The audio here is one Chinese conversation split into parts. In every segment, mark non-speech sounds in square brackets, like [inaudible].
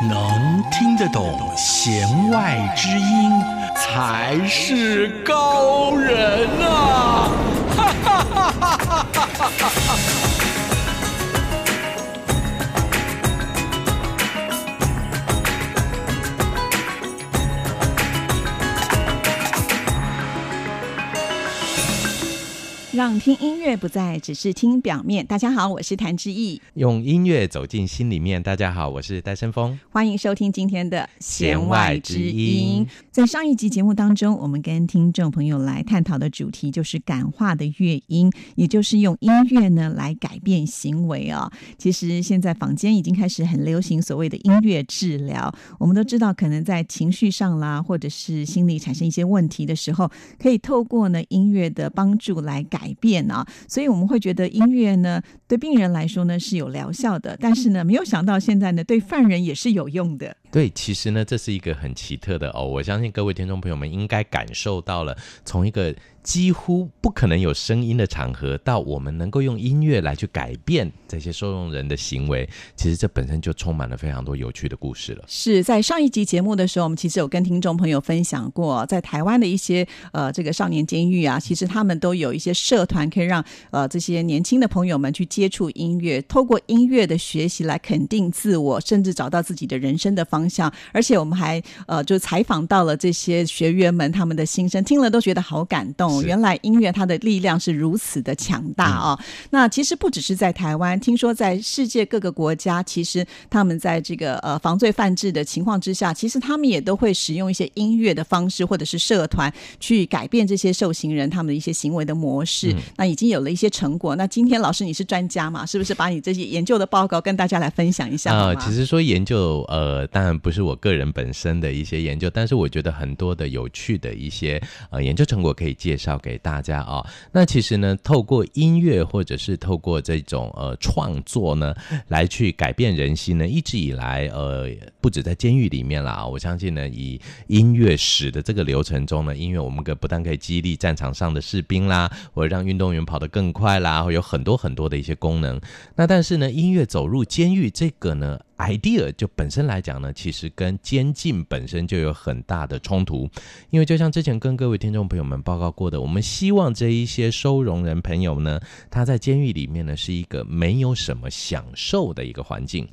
能听得懂弦外之音，才是高人呐！哈哈哈哈哈哈！让听音乐不再只是听表面。大家好，我是谭志毅。用音乐走进心里面。大家好，我是戴森峰。欢迎收听今天的弦外之音。在上一集节目当中，我们跟听众朋友来探讨的主题就是感化的乐音，也就是用音乐呢来改变行为啊、哦。其实现在坊间已经开始很流行所谓的音乐治疗。我们都知道，可能在情绪上啦，或者是心理产生一些问题的时候，可以透过呢音乐的帮助来改。改变啊，所以我们会觉得音乐呢，对病人来说呢是有疗效的，但是呢，没有想到现在呢，对犯人也是有用的。对，其实呢，这是一个很奇特的哦，我相信各位听众朋友们应该感受到了，从一个。几乎不可能有声音的场合，到我们能够用音乐来去改变这些收容人的行为，其实这本身就充满了非常多有趣的故事了。是在上一集节目的时候，我们其实有跟听众朋友分享过，在台湾的一些呃这个少年监狱啊，其实他们都有一些社团，可以让呃这些年轻的朋友们去接触音乐，透过音乐的学习来肯定自我，甚至找到自己的人生的方向。而且我们还呃就采访到了这些学员们他们的心声，听了都觉得好感动。原来音乐它的力量是如此的强大哦。那其实不只是在台湾，听说在世界各个国家，其实他们在这个呃防罪犯制的情况之下，其实他们也都会使用一些音乐的方式，或者是社团去改变这些受刑人他们的一些行为的模式。那已经有了一些成果。那今天老师你是专家嘛？是不是把你这些研究的报告跟大家来分享一下？啊，其实说研究，呃，当然不是我个人本身的一些研究，但是我觉得很多的有趣的一些呃研究成果可以介绍。交给大家、哦，那其实呢，透过音乐或者是透过这种呃创作呢，来去改变人心呢，一直以来呃，不止在监狱里面啦，我相信呢，以音乐史的这个流程中呢，音乐我们可不但可以激励战场上的士兵啦，或者让运动员跑得更快啦，会有很多很多的一些功能。那但是呢，音乐走入监狱这个呢，idea 就本身来讲呢，其实跟监禁本身就有很大的冲突，因为就像之前跟各位听众朋友们报告过的，我们希望这一些收容人朋友呢，他在监狱里面呢是一个没有什么享受的一个环境。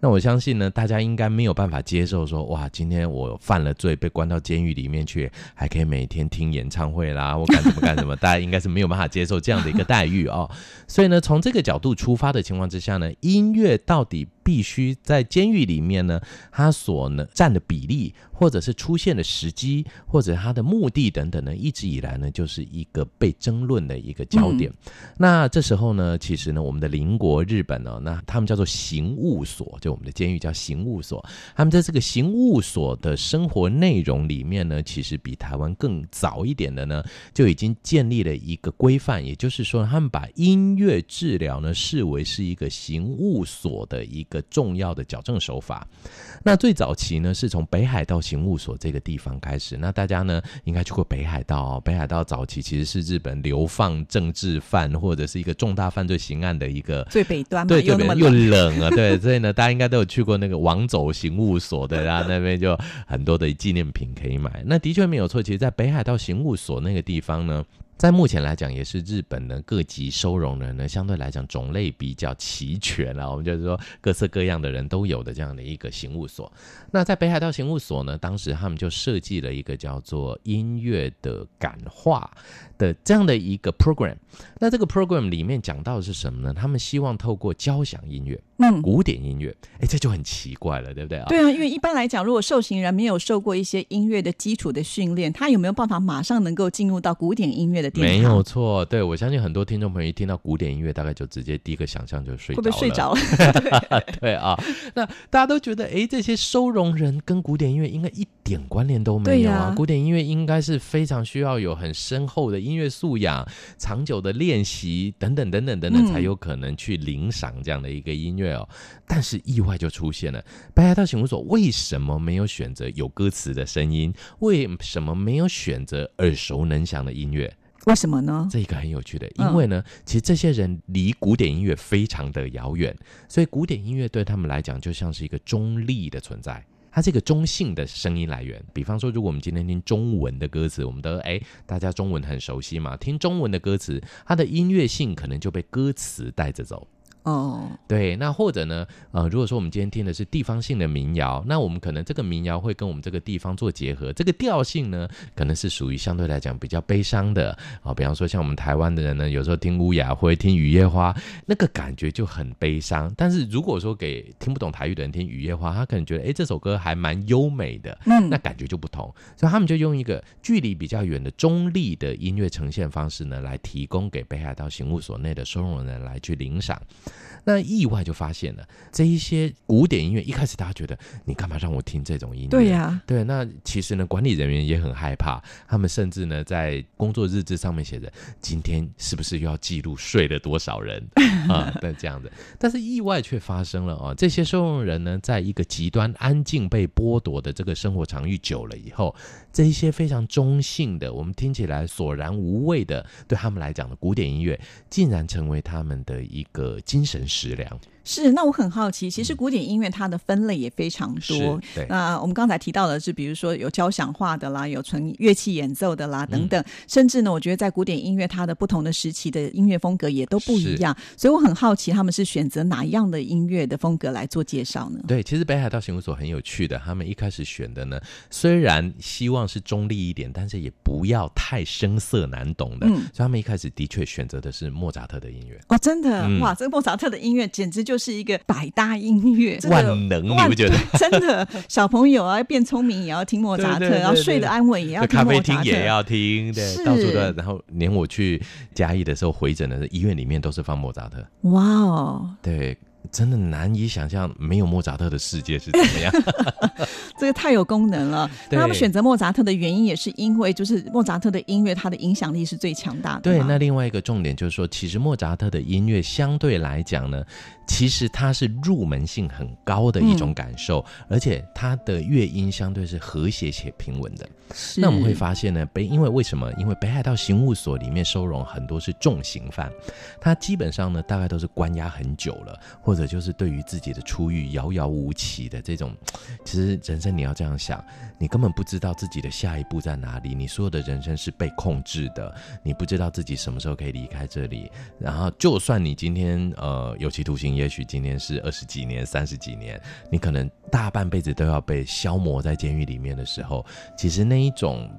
那我相信呢，大家应该没有办法接受说，哇，今天我犯了罪，被关到监狱里面去，还可以每天听演唱会啦，我干什么干什么，大家应该是没有办法接受这样的一个待遇哦。所以呢，从这个角度出发的情况之下呢，音乐到底必须在监狱里面呢，它所能占的比例，或者是出现的时机，或者它的目的等等呢，一直以来呢，就是一个被争论的一个焦点。嗯、那这时候呢，其实呢，我们的邻国日本呢，那他们叫做刑务所，就我们的监狱叫刑务所。他们在这个刑务所的生活内容里面呢，其实比台湾更早一点的呢，就已经建立了一个规范。也就是说，他们把音乐治疗呢，视为是一个刑务所的一个重要的矫正手法。那最早期呢，是从北海道刑务所这个地方开始。那大家呢，应该去过北海道哦。北海道早期其实是日本流放政治犯或者是一个重大犯罪刑案的一个最北端嘛，对，又那么又冷啊，对，所以呢，大家应该都有去过那个王走刑务所的，然后那边就很多的纪念品可以买。那的确没有错，其实，在北海道刑务所那个地方呢。在目前来讲，也是日本的各级收容人呢，相对来讲种类比较齐全了。我们就是说，各色各样的人都有的这样的一个刑务所。那在北海道刑务所呢，当时他们就设计了一个叫做音乐的感化的这样的一个 program。那这个 program 里面讲到的是什么呢？他们希望透过交响音乐。嗯，古典音乐，哎，这就很奇怪了，对不对啊？对啊，因为一般来讲，如果受刑人没有受过一些音乐的基础的训练，他有没有办法马上能够进入到古典音乐的殿堂？没有错，对，我相信很多听众朋友一听到古典音乐，大概就直接第一个想象就睡着了，会不会睡着了？[laughs] [laughs] 对啊，那大家都觉得，哎，这些收容人跟古典音乐应该一点关联都没有啊。啊古典音乐应该是非常需要有很深厚的音乐素养、长久的练习等等等等等等，才有可能去领赏这样的一个音乐。哦，但是意外就出现了。白牙道刑务所为什么没有选择有歌词的声音？为什么没有选择耳熟能详的音乐？为什么呢？这个很有趣的，因为呢，嗯、其实这些人离古典音乐非常的遥远，所以古典音乐对他们来讲就像是一个中立的存在，它这个中性的声音来源。比方说，如果我们今天听中文的歌词，我们都哎，大家中文很熟悉嘛，听中文的歌词，它的音乐性可能就被歌词带着走。哦，对，那或者呢，呃，如果说我们今天听的是地方性的民谣，那我们可能这个民谣会跟我们这个地方做结合，这个调性呢，可能是属于相对来讲比较悲伤的啊、呃。比方说像我们台湾的人呢，有时候听乌雅慧、听雨夜花，那个感觉就很悲伤。但是如果说给听不懂台语的人听雨夜花，他可能觉得，哎，这首歌还蛮优美的，嗯，那感觉就不同。所以他们就用一个距离比较远的中立的音乐呈现方式呢，来提供给北海道刑务所内的收容人来去领赏。那意外就发现了这一些古典音乐，一开始大家觉得你干嘛让我听这种音乐？对呀、啊，对。那其实呢，管理人员也很害怕，他们甚至呢在工作日志上面写着今天是不是又要记录睡了多少人 [laughs] 啊？那这样子，但是意外却发生了啊！这些收容人呢，在一个极端安静被剥夺的这个生活场域久了以后，这一些非常中性的，我们听起来索然无味的，对他们来讲的古典音乐，竟然成为他们的一个精神食粮。是，那我很好奇，其实古典音乐它的分类也非常多。对，那我们刚才提到的是，比如说有交响化的啦，有纯乐器演奏的啦，等等。嗯、甚至呢，我觉得在古典音乐它的不同的时期的音乐风格也都不一样。所以我很好奇，他们是选择哪一样的音乐的风格来做介绍呢？对，其实北海道刑务所很有趣的，他们一开始选的呢，虽然希望是中立一点，但是也不要太生涩难懂的。嗯，所以他们一开始的确选择的是莫扎特的音乐。哦，真的、嗯、哇，这个莫扎特的音乐简直就是一个百搭音乐，[laughs] 万能，你不觉得？[laughs] 真的，小朋友啊，要变聪明也要听莫扎特，然后睡得安稳也要听莫扎特，咖啡厅也要听，对，到处都。然后连我去嘉义的时候回诊的时候，医院里面都是放莫扎特。哇哦，对。真的难以想象没有莫扎特的世界是怎么样，[laughs] 这个太有功能了。那他们选择莫扎特的原因也是因为，就是莫扎特的音乐，它的影响力是最强大的。对，那另外一个重点就是说，其实莫扎特的音乐相对来讲呢，其实它是入门性很高的一种感受，嗯、而且它的乐音相对是和谐且平稳的。那我们会发现呢，北因为为什么？因为北海道刑务所里面收容很多是重刑犯，他基本上呢，大概都是关押很久了，或者就是对于自己的出狱遥遥无期的这种。其实人生你要这样想，你根本不知道自己的下一步在哪里，你所有的人生是被控制的，你不知道自己什么时候可以离开这里。然后，就算你今天呃有期徒刑，也许今天是二十几年、三十几年，你可能大半辈子都要被消磨在监狱里面的时候，其实。那一种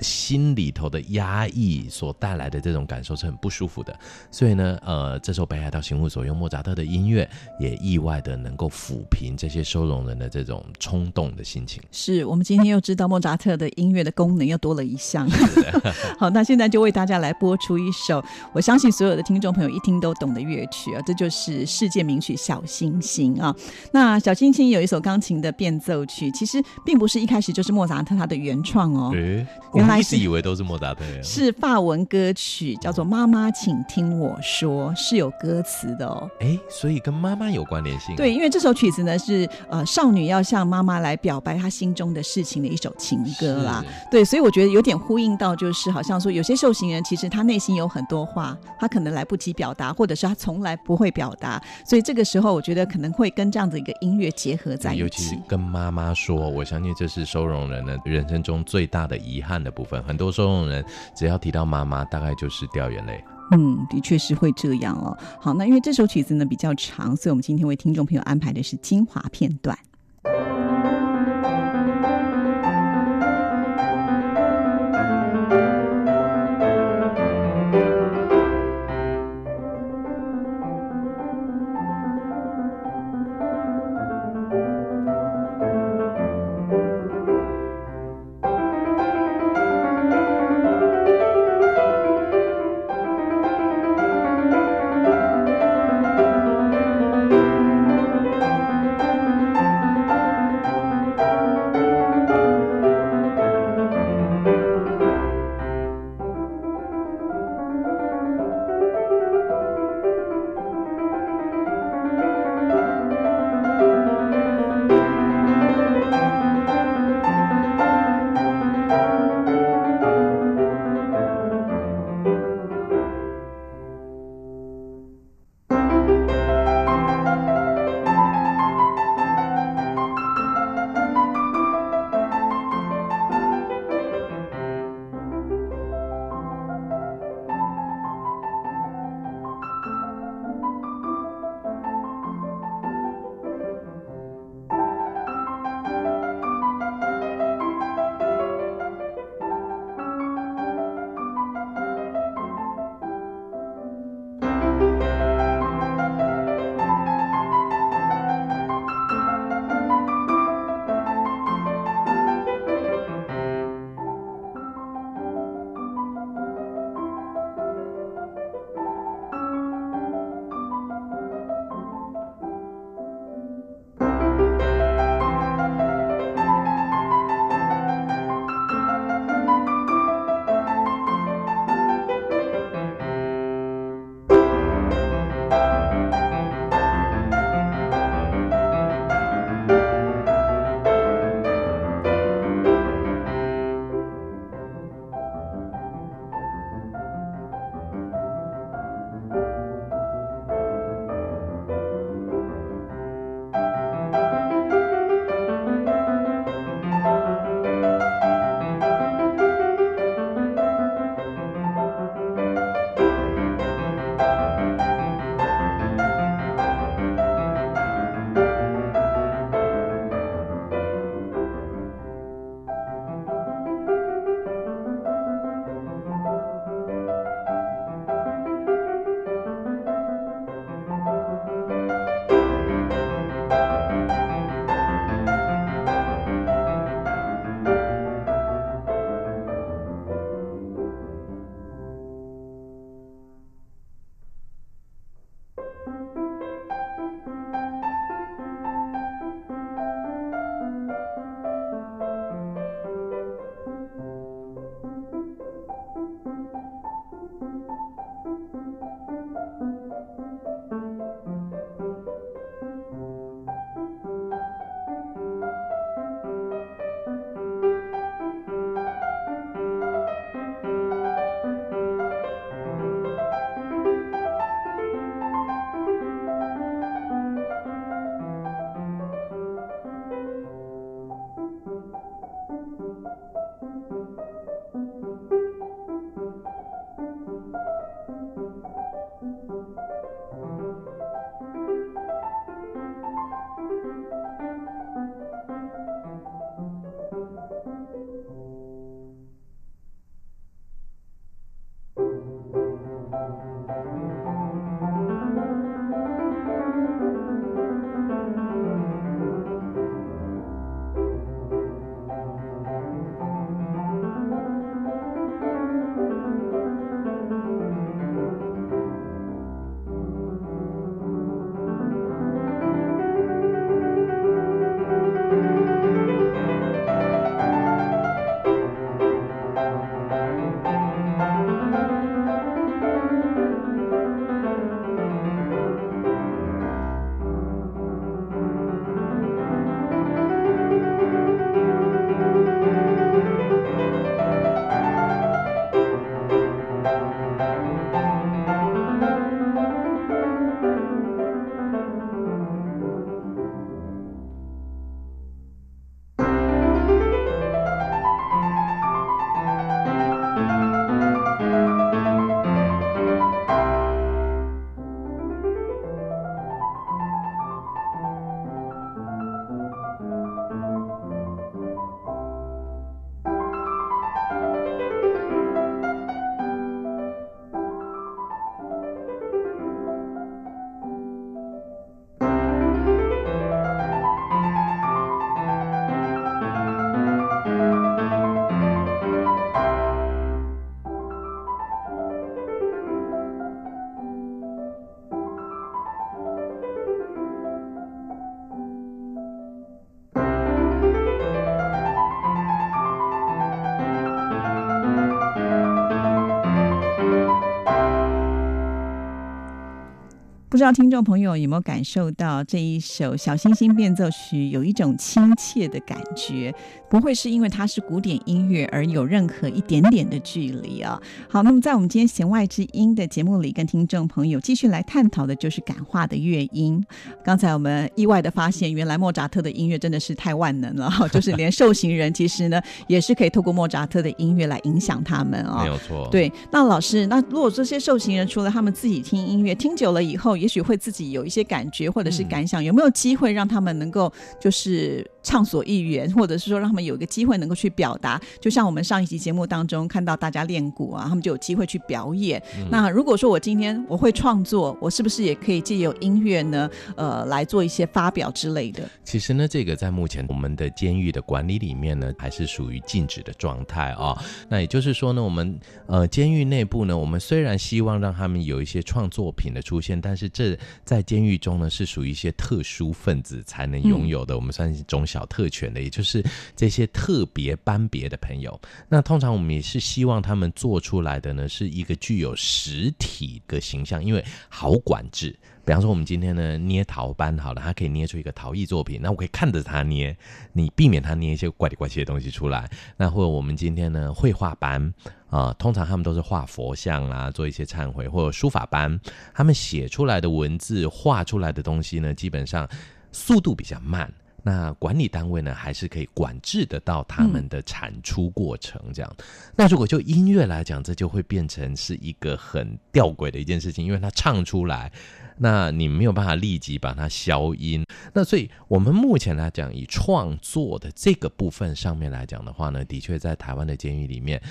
心里头的压抑所带来的这种感受是很不舒服的，所以呢，呃，这首北海道行务所用莫扎特的音乐，也意外的能够抚平这些收容人的这种冲动的心情。是我们今天又知道莫扎特的音乐的功能又多了一项。[laughs] [laughs] 好，那现在就为大家来播出一首，我相信所有的听众朋友一听都懂的乐曲啊，这就是世界名曲《小星星》啊。那《小星星》有一首钢琴的变奏曲，其实并不是一开始就是莫扎特他的原创哦。欸我一直以为都是莫扎特，是法文歌曲，叫做《妈妈，请听我说》，是有歌词的哦。哎，所以跟妈妈有关联性。对，因为这首曲子呢是呃少女要向妈妈来表白她心中的事情的一首情歌啦。对，所以我觉得有点呼应到，就是好像说有些受刑人其实他内心有很多话，他可能来不及表达，或者是他从来不会表达，所以这个时候我觉得可能会跟这样子一个音乐结合在一起。尤其是跟妈妈说，我相信这是收容人的人生中最大的遗憾的部分。很多收容人只要提到妈妈，大概就是掉眼泪。嗯，的确是会这样哦。好，那因为这首曲子呢比较长，所以我们今天为听众朋友安排的是精华片段。知道听众朋友有没有感受到这一首小星星变奏曲有一种亲切的感觉，不会是因为它是古典音乐而有任何一点点的距离啊。好，那么在我们今天弦外之音的节目里，跟听众朋友继续来探讨的就是感化的乐音。刚才我们意外的发现，原来莫扎特的音乐真的是太万能了，[laughs] 就是连受刑人其实呢也是可以透过莫扎特的音乐来影响他们啊。没有错。对，那老师，那如果这些受刑人除了他们自己听音乐，听久了以后，也许会自己有一些感觉或者是感想，嗯、有没有机会让他们能够就是畅所欲言，[laughs] 或者是说让他们有一个机会能够去表达？就像我们上一集节目当中看到大家练鼓啊，他们就有机会去表演。嗯、那如果说我今天我会创作，我是不是也可以借由音乐呢？呃，来做一些发表之类的？其实呢，这个在目前我们的监狱的管理里面呢，还是属于禁止的状态啊。那也就是说呢，我们呃监狱内部呢，我们虽然希望让他们有一些创作品的出现，但是是这在监狱中呢，是属于一些特殊分子才能拥有的，我们算是一种小特权的，也就是这些特别班别的朋友。那通常我们也是希望他们做出来的呢，是一个具有实体的形象，因为好管制。比方说，我们今天呢捏陶班好了，他可以捏出一个陶艺作品，那我可以看着他捏，你避免他捏一些怪里怪气的东西出来。那或者我们今天呢绘画班啊、通常他们都是画佛像啦，做一些忏悔，或者书法班，他们写出来的文字、画出来的东西呢，基本上速度比较慢。那管理单位呢，还是可以管制得到他们的产出过程，这样。嗯、那如果就音乐来讲，这就会变成是一个很吊诡的一件事情，因为他唱出来，那你没有办法立即把它消音。那所以我们目前来讲，以创作的这个部分上面来讲的话呢，的确在台湾的监狱里面，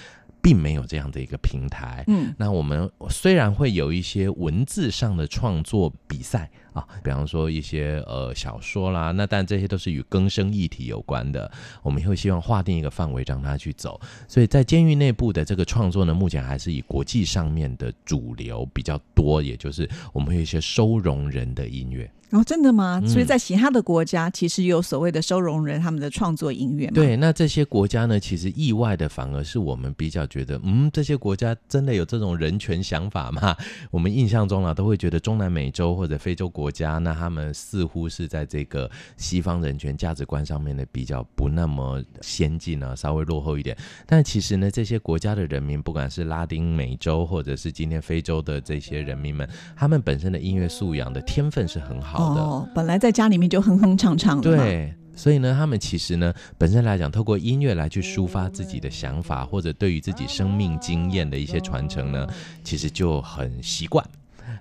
并没有这样的一个平台。嗯，那我们虽然会有一些文字上的创作比赛。啊，比方说一些呃小说啦，那但这些都是与更生议题有关的，我们会希望划定一个范围让他去走。所以在监狱内部的这个创作呢，目前还是以国际上面的主流比较多，也就是我们会有一些收容人的音乐。哦，真的吗？所以在其他的国家，其实有所谓的收容人他们的创作音乐？对，那这些国家呢，其实意外的反而是我们比较觉得，嗯，这些国家真的有这种人权想法吗？我们印象中啊，都会觉得中南美洲或者非洲国家，那他们似乎是在这个西方人权价值观上面呢，比较不那么先进啊，稍微落后一点。但其实呢，这些国家的人民，不管是拉丁美洲或者是今天非洲的这些人民们，他们本身的音乐素养的天分是很好。哦，本来在家里面就哼哼唱唱的。对，所以呢，他们其实呢，本身来讲，透过音乐来去抒发自己的想法，或者对于自己生命经验的一些传承呢，其实就很习惯。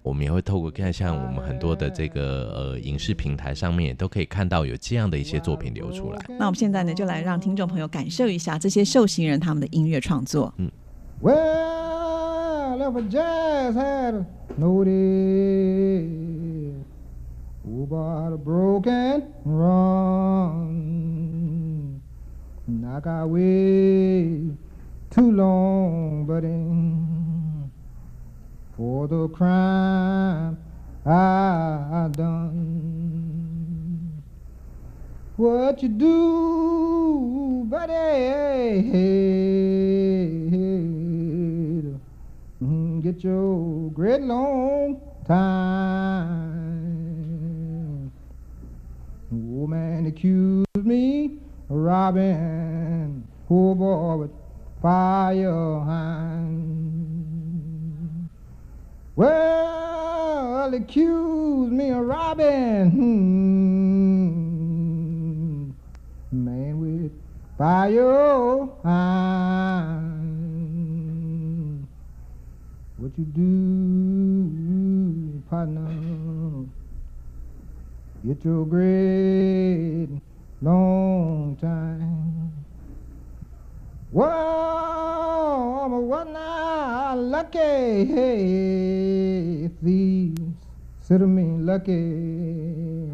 我们也会透过看，像我们很多的这个呃影视平台上面，都可以看到有这样的一些作品流出来。那我们现在呢，就来让听众朋友感受一下这些受刑人他们的音乐创作。嗯。Well, Who bought a broken run? I got way too long, but in for the crime I done. What you do, buddy? Great long time. Whoa, but what ah, now? Lucky hey, thieves sit me lucky.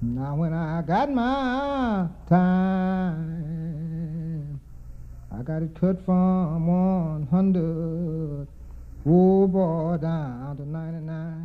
Now when I got my time, I got it cut from 100, oh boy, down to 99.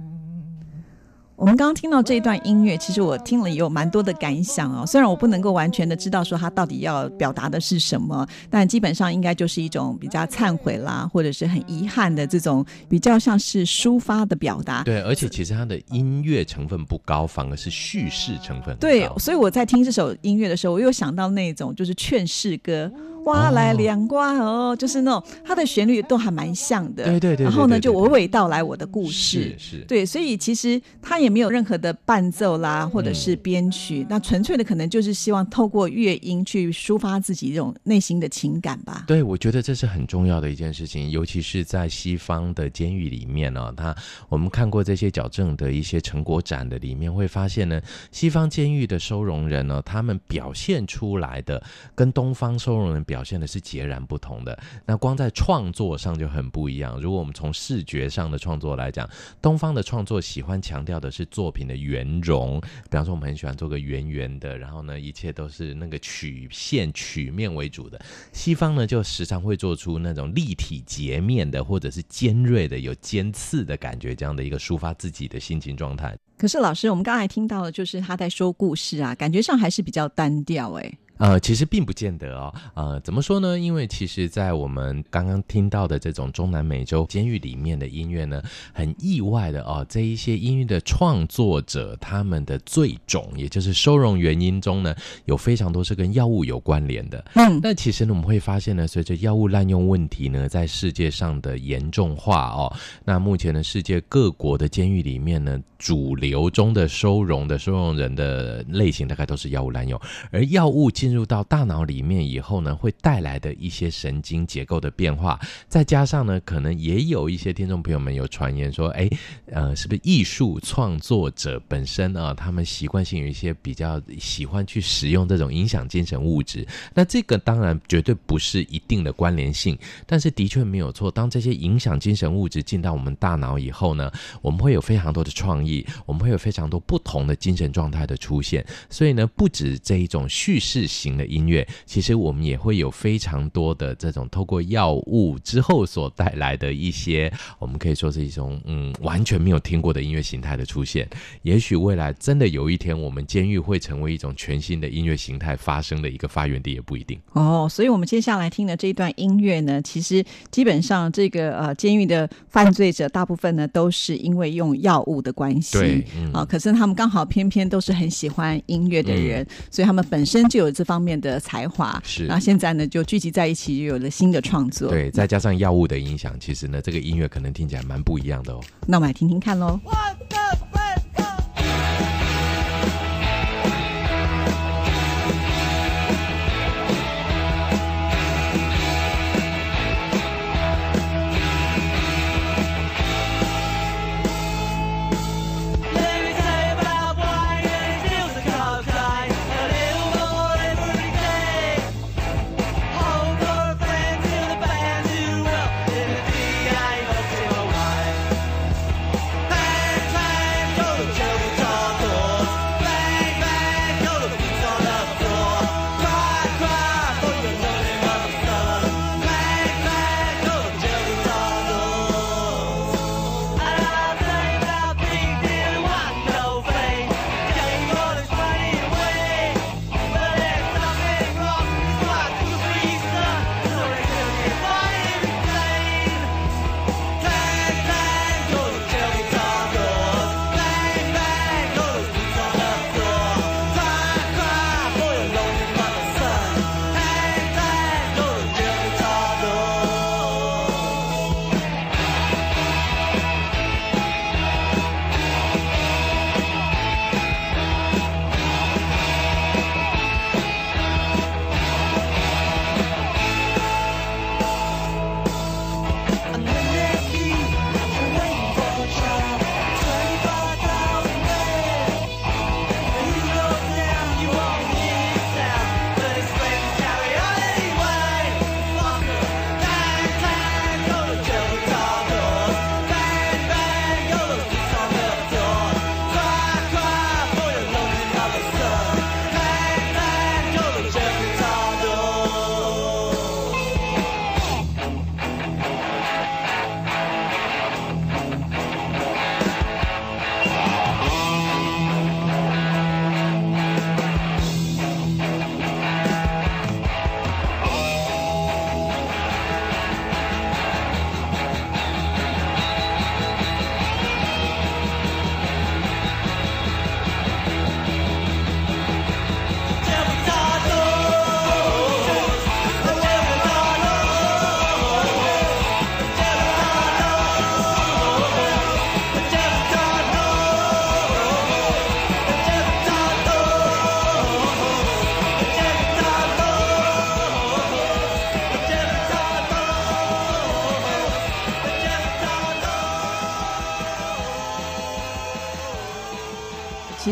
我们刚刚听到这一段音乐，其实我听了也有蛮多的感想哦。虽然我不能够完全的知道说它到底要表达的是什么，但基本上应该就是一种比较忏悔啦，或者是很遗憾的这种比较像是抒发的表达。对，而且其实它的音乐成分不高，反而是叙事成分。对，所以我在听这首音乐的时候，我又想到那种就是劝世歌。哇来凉瓜哦，就是那种它的旋律都还蛮像的，对对对，然后呢就娓娓道来我的故事，是是，对，所以其实它也没有任何的伴奏啦，或者是编曲，那纯粹的可能就是希望透过乐音去抒发自己这种内心的情感吧。对，我觉得这是很重要的一件事情，尤其是在西方的监狱里面呢，他我们看过这些矫正的一些成果展的里面，会发现呢，西方监狱的收容人呢，他们表现出来的跟东方收容人表表现的是截然不同的。那光在创作上就很不一样。如果我们从视觉上的创作来讲，东方的创作喜欢强调的是作品的圆融，比方说我们很喜欢做个圆圆的，然后呢，一切都是那个曲线曲面为主的。西方呢，就时常会做出那种立体截面的，或者是尖锐的、有尖刺的感觉，这样的一个抒发自己的心情状态。可是老师，我们刚才听到的就是他在说故事啊，感觉上还是比较单调哎。呃，其实并不见得哦。呃，怎么说呢？因为其实，在我们刚刚听到的这种中南美洲监狱里面的音乐呢，很意外的哦，这一些音乐的创作者，他们的罪种，也就是收容原因中呢，有非常多是跟药物有关联的。嗯，那其实呢，我们会发现呢，随着药物滥用问题呢，在世界上的严重化哦，那目前呢，世界各国的监狱里面呢，主流中的收容的收容人的类型，大概都是药物滥用，而药物进进入到大脑里面以后呢，会带来的一些神经结构的变化，再加上呢，可能也有一些听众朋友们有传言说，哎，呃，是不是艺术创作者本身啊，他们习惯性有一些比较喜欢去使用这种影响精神物质？那这个当然绝对不是一定的关联性，但是的确没有错。当这些影响精神物质进到我们大脑以后呢，我们会有非常多的创意，我们会有非常多不同的精神状态的出现。所以呢，不止这一种叙事型的音乐，其实我们也会有非常多的这种透过药物之后所带来的一些，我们可以说是一种嗯完全没有听过的音乐形态的出现。也许未来真的有一天，我们监狱会成为一种全新的音乐形态发生的一个发源地，也不一定。哦，所以我们接下来听的这一段音乐呢，其实基本上这个呃监狱的犯罪者大部分呢都是因为用药物的关系，对，啊、嗯，可是他们刚好偏偏都是很喜欢音乐的人，嗯、所以他们本身就有这方面的才华，是。然后现在呢，就聚集在一起，就有了新的创作。对，再加上药物的影响，其实呢，这个音乐可能听起来蛮不一样的哦。那我们来听听看喽。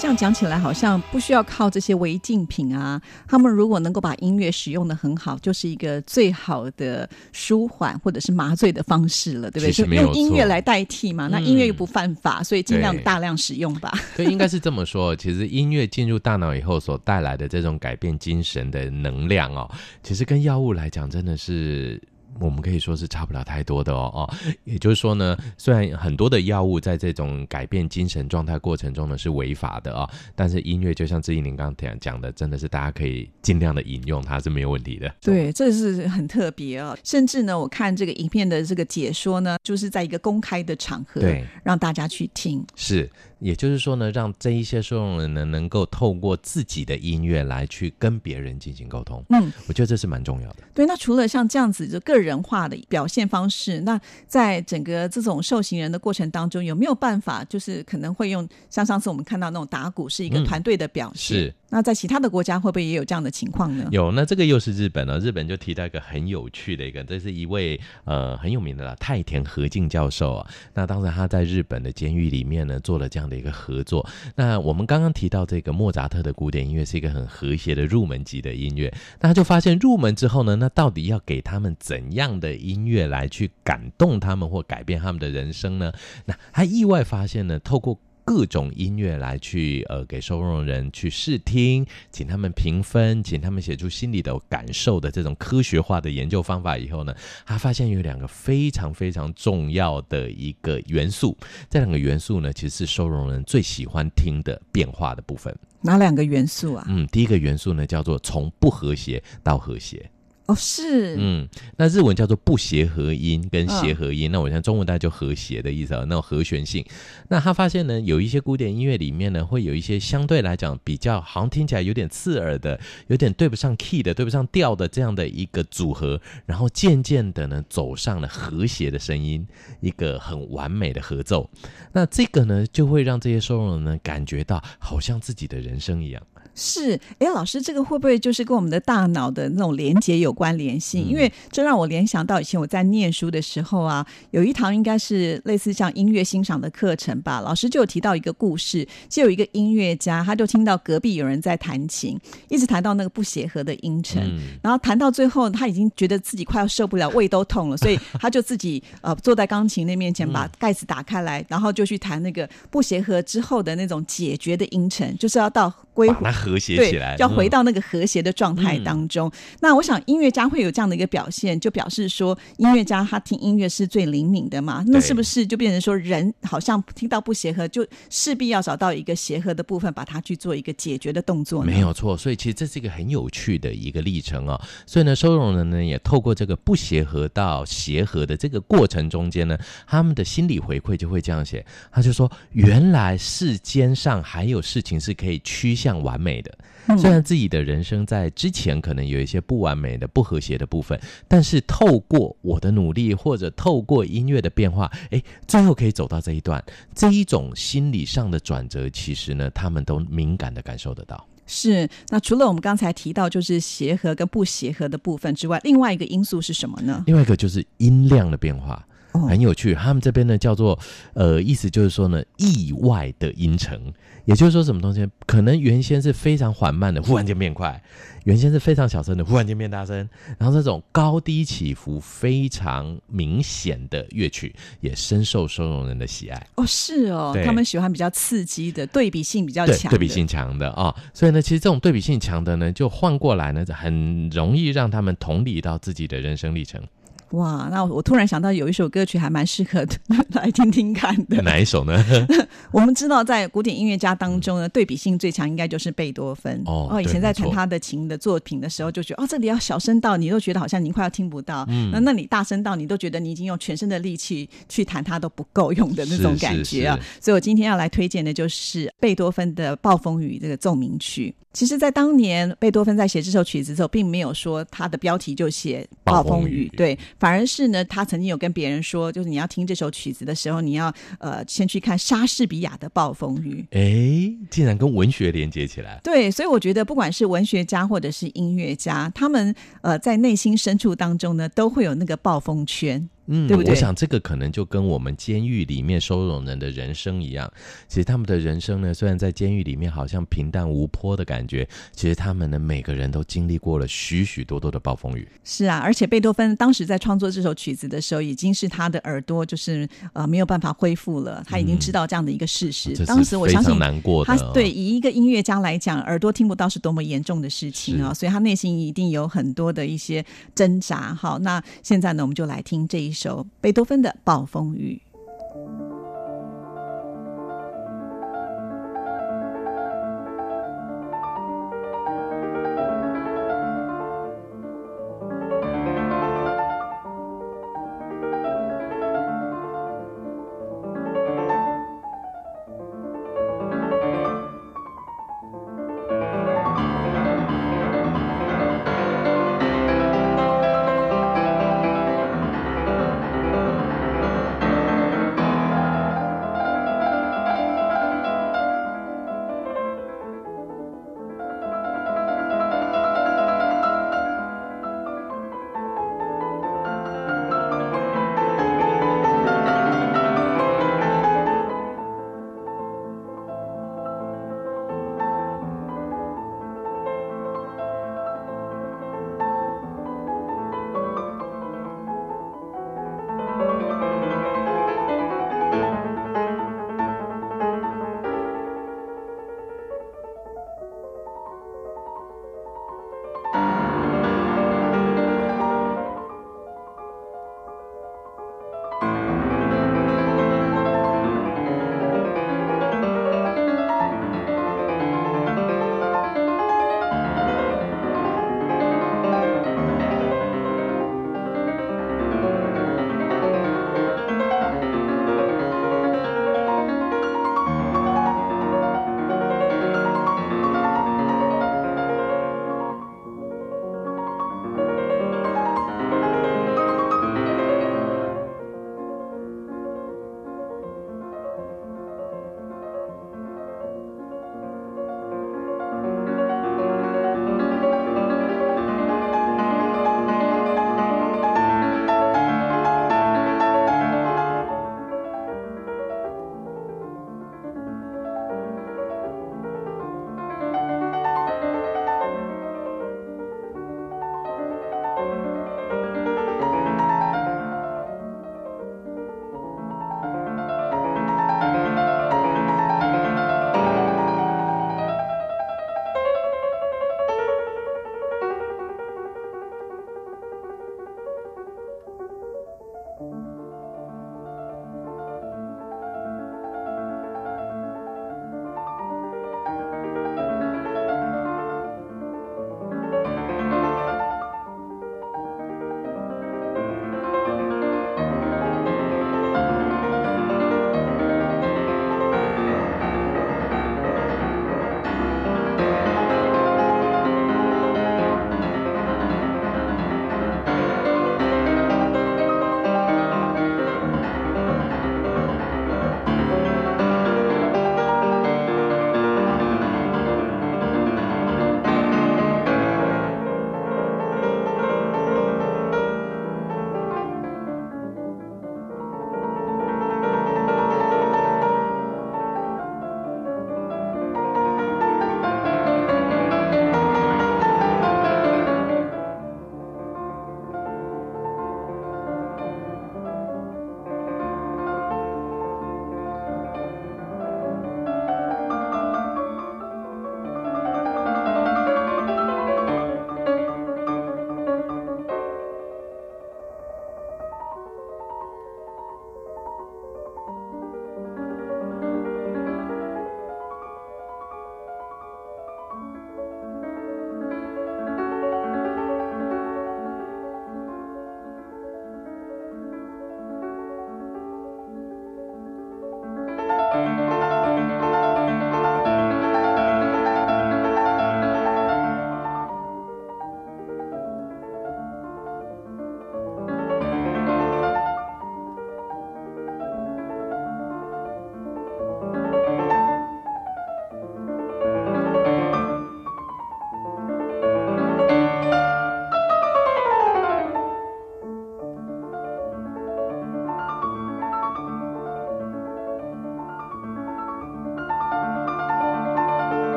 这样讲起来，好像不需要靠这些违禁品啊。他们如果能够把音乐使用的很好，就是一个最好的舒缓或者是麻醉的方式了，对不对？就用音乐来代替嘛，那音乐又不犯法，嗯、所以尽量大量使用吧。对，应该是这么说。其实音乐进入大脑以后所带来的这种改变精神的能量哦，其实跟药物来讲，真的是。我们可以说是差不了太多的哦哦，也就是说呢，虽然很多的药物在这种改变精神状态过程中呢是违法的啊、哦，但是音乐就像志毅您刚刚讲讲的，真的是大家可以尽量的引用它是没有问题的。对，这是很特别哦。甚至呢，我看这个影片的这个解说呢，就是在一个公开的场合，对，让大家去听。是。也就是说呢，让这一些受众人呢，能够透过自己的音乐来去跟别人进行沟通。嗯，我觉得这是蛮重要的。对，那除了像这样子就个人化的表现方式，那在整个这种受刑人的过程当中，有没有办法，就是可能会用像上次我们看到那种打鼓是一个团队的表示？嗯，是。那在其他的国家会不会也有这样的情况呢？有，那这个又是日本呢？日本就提到一个很有趣的一个，这是一位呃很有名的啦，太田和敬教授啊。那当时他在日本的监狱里面呢，做了这样的一个合作。那我们刚刚提到这个莫扎特的古典音乐是一个很和谐的入门级的音乐，那他就发现入门之后呢，那到底要给他们怎样的音乐来去感动他们或改变他们的人生呢？那他意外发现呢，透过各种音乐来去呃给收容人去试听，请他们评分，请他们写出心里的感受的这种科学化的研究方法以后呢，他发现有两个非常非常重要的一个元素，这两个元素呢，其实是收容人最喜欢听的变化的部分。哪两个元素啊？嗯，第一个元素呢叫做从不和谐到和谐。哦，是，嗯，那日文叫做不协和音跟协和音，哦、那我想中文大概就和谐的意思啊，那种和弦性。那他发现呢，有一些古典音乐里面呢，会有一些相对来讲比较好像听起来有点刺耳的，有点对不上 key 的，对不上调的这样的一个组合，然后渐渐的呢，走上了和谐的声音，一个很完美的合奏。那这个呢，就会让这些收容人呢，感觉到好像自己的人生一样。是，哎，老师，这个会不会就是跟我们的大脑的那种连接有关联性？因为这让我联想到以前我在念书的时候啊，有一堂应该是类似像音乐欣赏的课程吧，老师就有提到一个故事，就有一个音乐家，他就听到隔壁有人在弹琴，一直弹到那个不协和的音程，嗯、然后弹到最后他已经觉得自己快要受不了，胃都痛了，所以他就自己呃坐在钢琴那面前，把盖子打开来，然后就去弹那个不协和之后的那种解决的音程，就是要到归和谐起来，要回到那个和谐的状态当中。嗯、那我想，音乐家会有这样的一个表现，就表示说，音乐家他听音乐是最灵敏的嘛。那是不是就变成说，人好像听到不协和，就势必要找到一个协和的部分，把它去做一个解决的动作呢？没有错。所以，其实这是一个很有趣的一个历程哦。所以呢，收容人呢也透过这个不协和到协和的这个过程中间呢，他们的心理回馈就会这样写，他就说，原来世间上还有事情是可以趋向完美的。虽然自己的人生在之前可能有一些不完美的、不和谐的部分，但是透过我的努力，或者透过音乐的变化，诶，最后可以走到这一段。这一种心理上的转折，其实呢，他们都敏感的感受得到。是。那除了我们刚才提到就是协和跟不协和的部分之外，另外一个因素是什么呢？另外一个就是音量的变化。很有趣，他们这边呢叫做，呃，意思就是说呢，意外的音程，也就是说什么东西，可能原先是非常缓慢的，忽然间变快；原先是非常小声的，忽然间变大声。然后这种高低起伏非常明显的乐曲，也深受收容人的喜爱。哦，是哦，他们喜欢比较刺激的，对比性比较强，对比性强的啊、哦。所以呢，其实这种对比性强的呢，就换过来呢，很容易让他们同理到自己的人生历程。哇，那我突然想到有一首歌曲还蛮适合的，[laughs] 来听听看的。哪一首呢？[laughs] 我们知道，在古典音乐家当中呢，对比性最强应该就是贝多芬。哦，哦，以前在弹他的琴的作品的时候，就觉得哦，这里要小声到你都觉得好像你快要听不到，嗯，那那你大声到你都觉得你已经用全身的力气去弹它都不够用的那种感觉啊。所以我今天要来推荐的就是贝多芬的《暴风雨》这个奏鸣曲。其实，在当年贝多芬在写这首曲子的时候，并没有说他的标题就写《暴风雨》，对，反而是呢，他曾经有跟别人说，就是你要听这首曲子的时候，你要呃先去看莎士比亚的《暴风雨》。哎，竟然跟文学连接起来。对，所以我觉得，不管是文学家或者是音乐家，他们呃在内心深处当中呢，都会有那个暴风圈。嗯，对不对？我想这个可能就跟我们监狱里面收容人的人生一样，其实他们的人生呢，虽然在监狱里面好像平淡无波的感觉，其实他们呢每个人都经历过了许许多多的暴风雨。是啊，而且贝多芬当时在创作这首曲子的时候，已经是他的耳朵就是呃没有办法恢复了，他已经知道这样的一个事实。嗯、当时我相信难过的、哦、他对以一个音乐家来讲，耳朵听不到是多么严重的事情啊、哦，所以他内心一定有很多的一些挣扎。好，那现在呢，我们就来听这一首首贝多芬的《暴风雨》。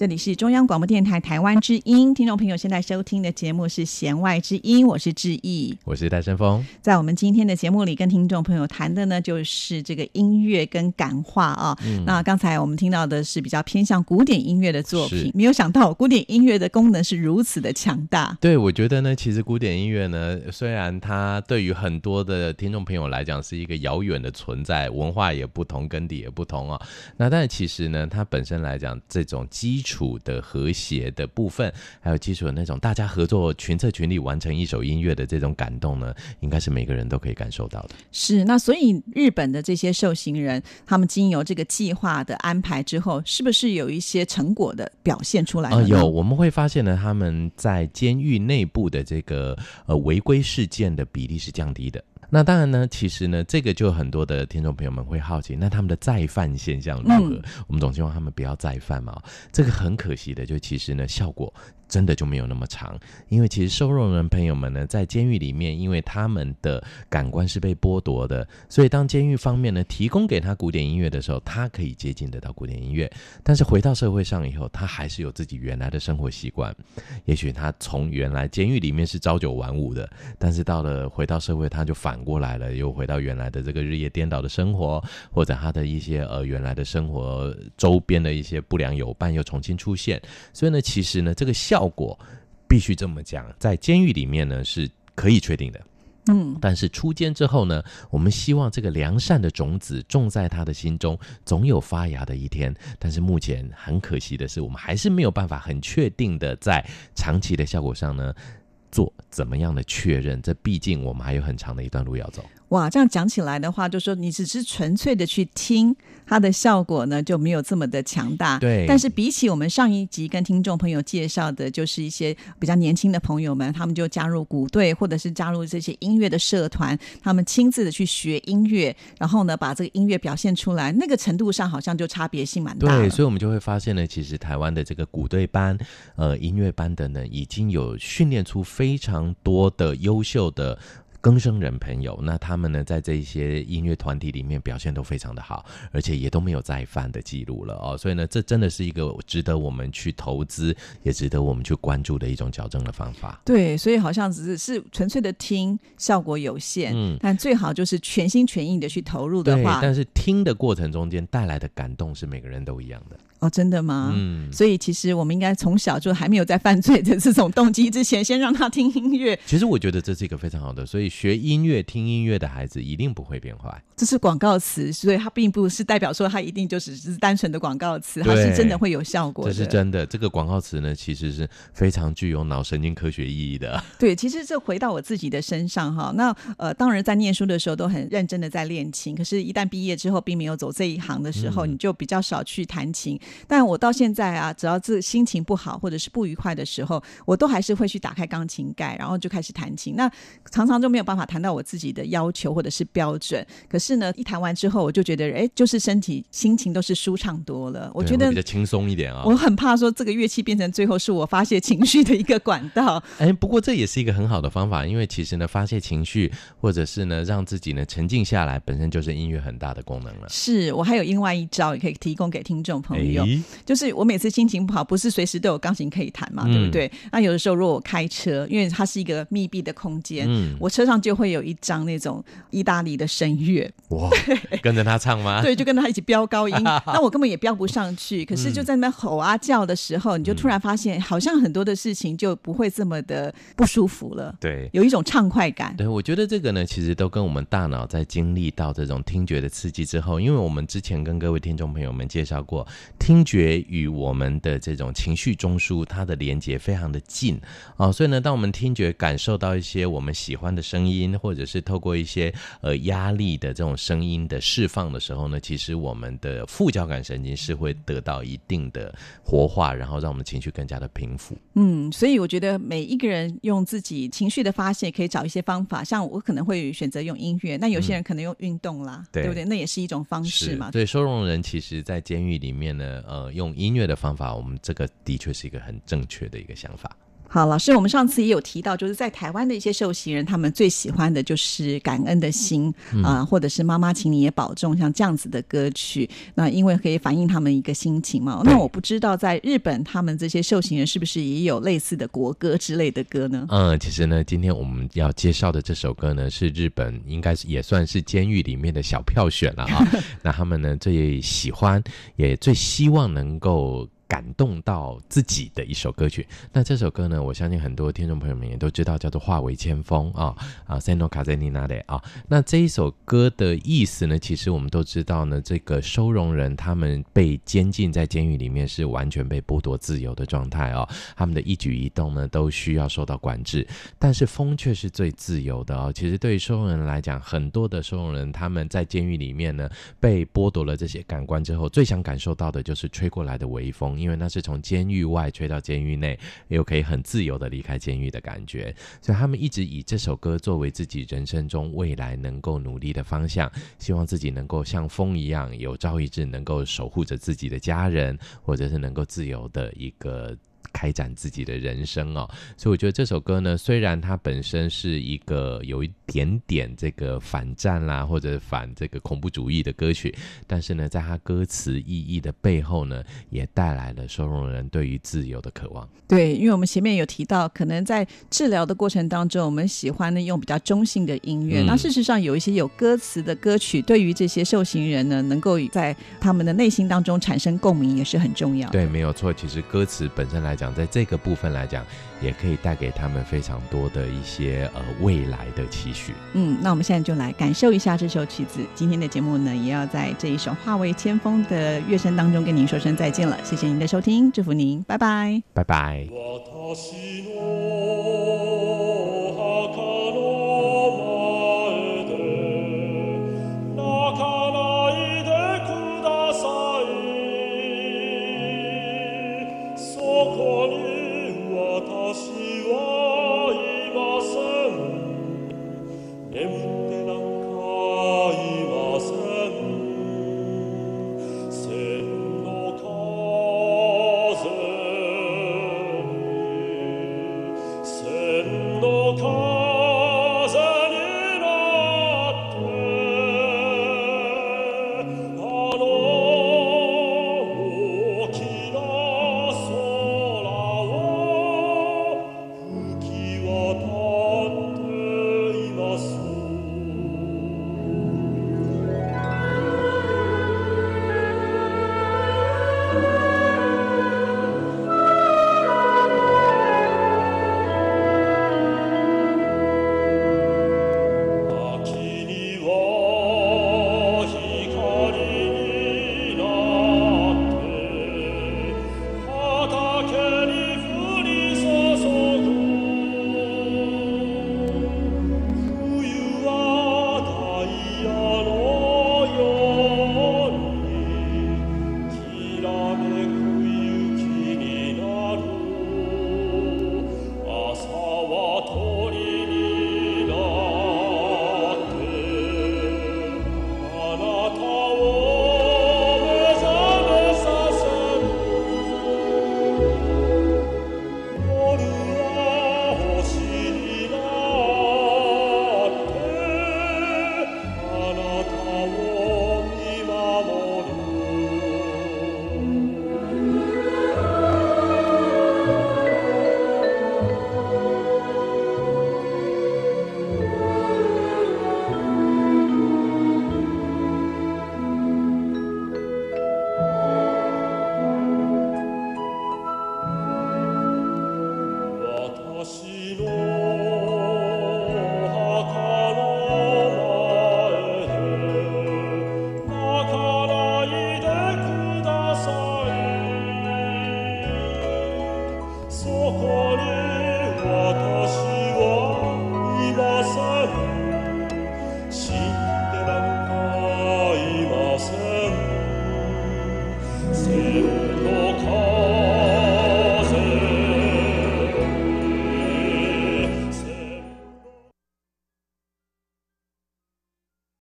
这里是中央广播电台台湾之音，听众朋友现在收听的节目是《弦外之音》，我是志毅，我是戴森峰。在我们今天的节目里，跟听众朋友谈的呢，就是这个音乐跟感化啊。嗯、那刚才我们听到的是比较偏向古典音乐的作品，没有想到古典音乐的功能是如此的强大。对，我觉得呢，其实古典音乐呢，虽然它对于很多的听众朋友来讲是一个遥远的存在，文化也不同，根底也不同啊。那但是其实呢，它本身来讲，这种基础处的和谐的部分，还有基础的那种大家合作群策群力完成一首音乐的这种感动呢，应该是每个人都可以感受到的。是，那所以日本的这些受刑人，他们经由这个计划的安排之后，是不是有一些成果的表现出来？呃，有，我们会发现呢，他们在监狱内部的这个呃违规事件的比例是降低的。那当然呢，其实呢，这个就很多的听众朋友们会好奇，那他们的再犯现象如何？嗯、我们总希望他们不要再犯嘛。这个很可惜的，就其实呢，效果。真的就没有那么长，因为其实收容人朋友们呢，在监狱里面，因为他们的感官是被剥夺的，所以当监狱方面呢提供给他古典音乐的时候，他可以接近得到古典音乐。但是回到社会上以后，他还是有自己原来的生活习惯。也许他从原来监狱里面是朝九晚五的，但是到了回到社会，他就反过来了，又回到原来的这个日夜颠倒的生活，或者他的一些呃原来的生活周边的一些不良友伴又重新出现。所以呢，其实呢，这个效效果必须这么讲，在监狱里面呢是可以确定的，嗯，但是出监之后呢，我们希望这个良善的种子种在他的心中，总有发芽的一天。但是目前很可惜的是，我们还是没有办法很确定的在长期的效果上呢做怎么样的确认。这毕竟我们还有很长的一段路要走。哇，这样讲起来的话，就说你只是纯粹的去听，它的效果呢就没有这么的强大。对。但是比起我们上一集跟听众朋友介绍的，就是一些比较年轻的朋友们，他们就加入鼓队，或者是加入这些音乐的社团，他们亲自的去学音乐，然后呢把这个音乐表现出来，那个程度上好像就差别性蛮大。对，所以我们就会发现呢，其实台湾的这个鼓队班、呃音乐班的呢，已经有训练出非常多的优秀的。更生人朋友，那他们呢，在这一些音乐团体里面表现都非常的好，而且也都没有再犯的记录了哦。所以呢，这真的是一个值得我们去投资，也值得我们去关注的一种矫正的方法。对，所以好像只是是纯粹的听，效果有限。嗯，但最好就是全心全意的去投入的话。但是听的过程中间带来的感动是每个人都一样的。哦，真的吗？嗯，所以其实我们应该从小就还没有在犯罪的这种动机之前，先让他听音乐。其实我觉得这是一个非常好的，所以学音乐、听音乐的孩子一定不会变坏。这是广告词，所以它并不是代表说它一定就只是单纯的广告词，它是真的会有效果的。这是真的，这个广告词呢，其实是非常具有脑神经科学意义的。[laughs] 对，其实这回到我自己的身上哈，那呃，当然在念书的时候都很认真的在练琴，可是，一旦毕业之后，并没有走这一行的时候，嗯、你就比较少去弹琴。但我到现在。啊，只要是心情不好或者是不愉快的时候，我都还是会去打开钢琴盖，然后就开始弹琴。那常常就没有办法弹到我自己的要求或者是标准。可是呢，一弹完之后，我就觉得，哎，就是身体心情都是舒畅多了。我觉得比较轻松一点啊。我很怕说这个乐器变成最后是我发泄情绪的一个管道。[laughs] 哎，不过这也是一个很好的方法，因为其实呢，发泄情绪或者是呢，让自己呢沉静下来，本身就是音乐很大的功能了。是我还有另外一招也可以提供给听众朋友，就是。我每次心情不好，不是随时都有钢琴可以弹嘛，嗯、对不对？那有的时候如果我开车，因为它是一个密闭的空间，嗯、我车上就会有一张那种意大利的声乐，哇，[laughs] 跟着他唱吗？对，就跟他一起飙高音。[laughs] 那我根本也飙不上去，可是就在那边吼啊叫的时候，嗯、你就突然发现，好像很多的事情就不会这么的不舒服了。对，有一种畅快感。对，我觉得这个呢，其实都跟我们大脑在经历到这种听觉的刺激之后，因为我们之前跟各位听众朋友们介绍过，听觉与我们的这种情绪中枢，它的连接非常的近啊、哦，所以呢，当我们听觉感受到一些我们喜欢的声音，或者是透过一些呃压力的这种声音的释放的时候呢，其实我们的副交感神经是会得到一定的活化，然后让我们情绪更加的平复。嗯，所以我觉得每一个人用自己情绪的发泄，可以找一些方法，像我可能会选择用音乐，那有些人可能用运动啦，嗯、对，对不对？那也是一种方式嘛。对，收容人其实在监狱里面呢，呃，用音乐的方法。我们这个的确是一个很正确的一个想法。好，老师，我们上次也有提到，就是在台湾的一些受刑人，他们最喜欢的就是感恩的心啊、或者是妈妈，请你也保重，像这样子的歌曲。那因为可以反映他们一个心情嘛。那我不知道在日本，他们这些受刑人是不是也有类似的国歌之类的歌呢？嗯，其实呢，今天我们要介绍的这首歌呢，是日本应该是也算是监狱里面的小票选了啊。[laughs] 那他们呢最喜欢，也最希望能够。感动到自己的一首歌曲，那这首歌呢，我相信很多听众朋友们也都知道，叫做《化为千风》啊啊，Seno Kaze ni Nare 啊。那这一首歌的意思呢，其实我们都知道呢，这个收容人他们被监禁在监狱里面，是完全被剥夺自由的状态哦。他们的一举一动呢，都需要受到管制，但是风却是最自由的哦。其实对于收容人来讲，很多的收容人他们在监狱里面呢，被剥夺了这些感官之后，最想感受到的就是吹过来的微风。因为那是从监狱外吹到监狱内，又可以很自由的离开监狱的感觉，所以他们一直以这首歌作为自己人生中未来能够努力的方向，希望自己能够像风一样，有朝一日能够守护着自己的家人，或者是能够自由的一个。开展自己的人生哦，所以我觉得这首歌呢，虽然它本身是一个有一点点这个反战啦，或者反这个恐怖主义的歌曲，但是呢，在它歌词意义的背后呢，也带来了收容人对于自由的渴望。对，因为我们前面有提到，可能在治疗的过程当中，我们喜欢呢用比较中性的音乐。嗯、那事实上，有一些有歌词的歌曲，对于这些受刑人呢，能够在他们的内心当中产生共鸣，也是很重要的。对，没有错。其实歌词本身来讲，在这个部分来讲，也可以带给他们非常多的一些呃未来的期许。嗯，那我们现在就来感受一下这首曲子。今天的节目呢，也要在这一首化为千峰的乐声当中跟您说声再见了。谢谢您的收听，祝福您，拜拜，拜拜。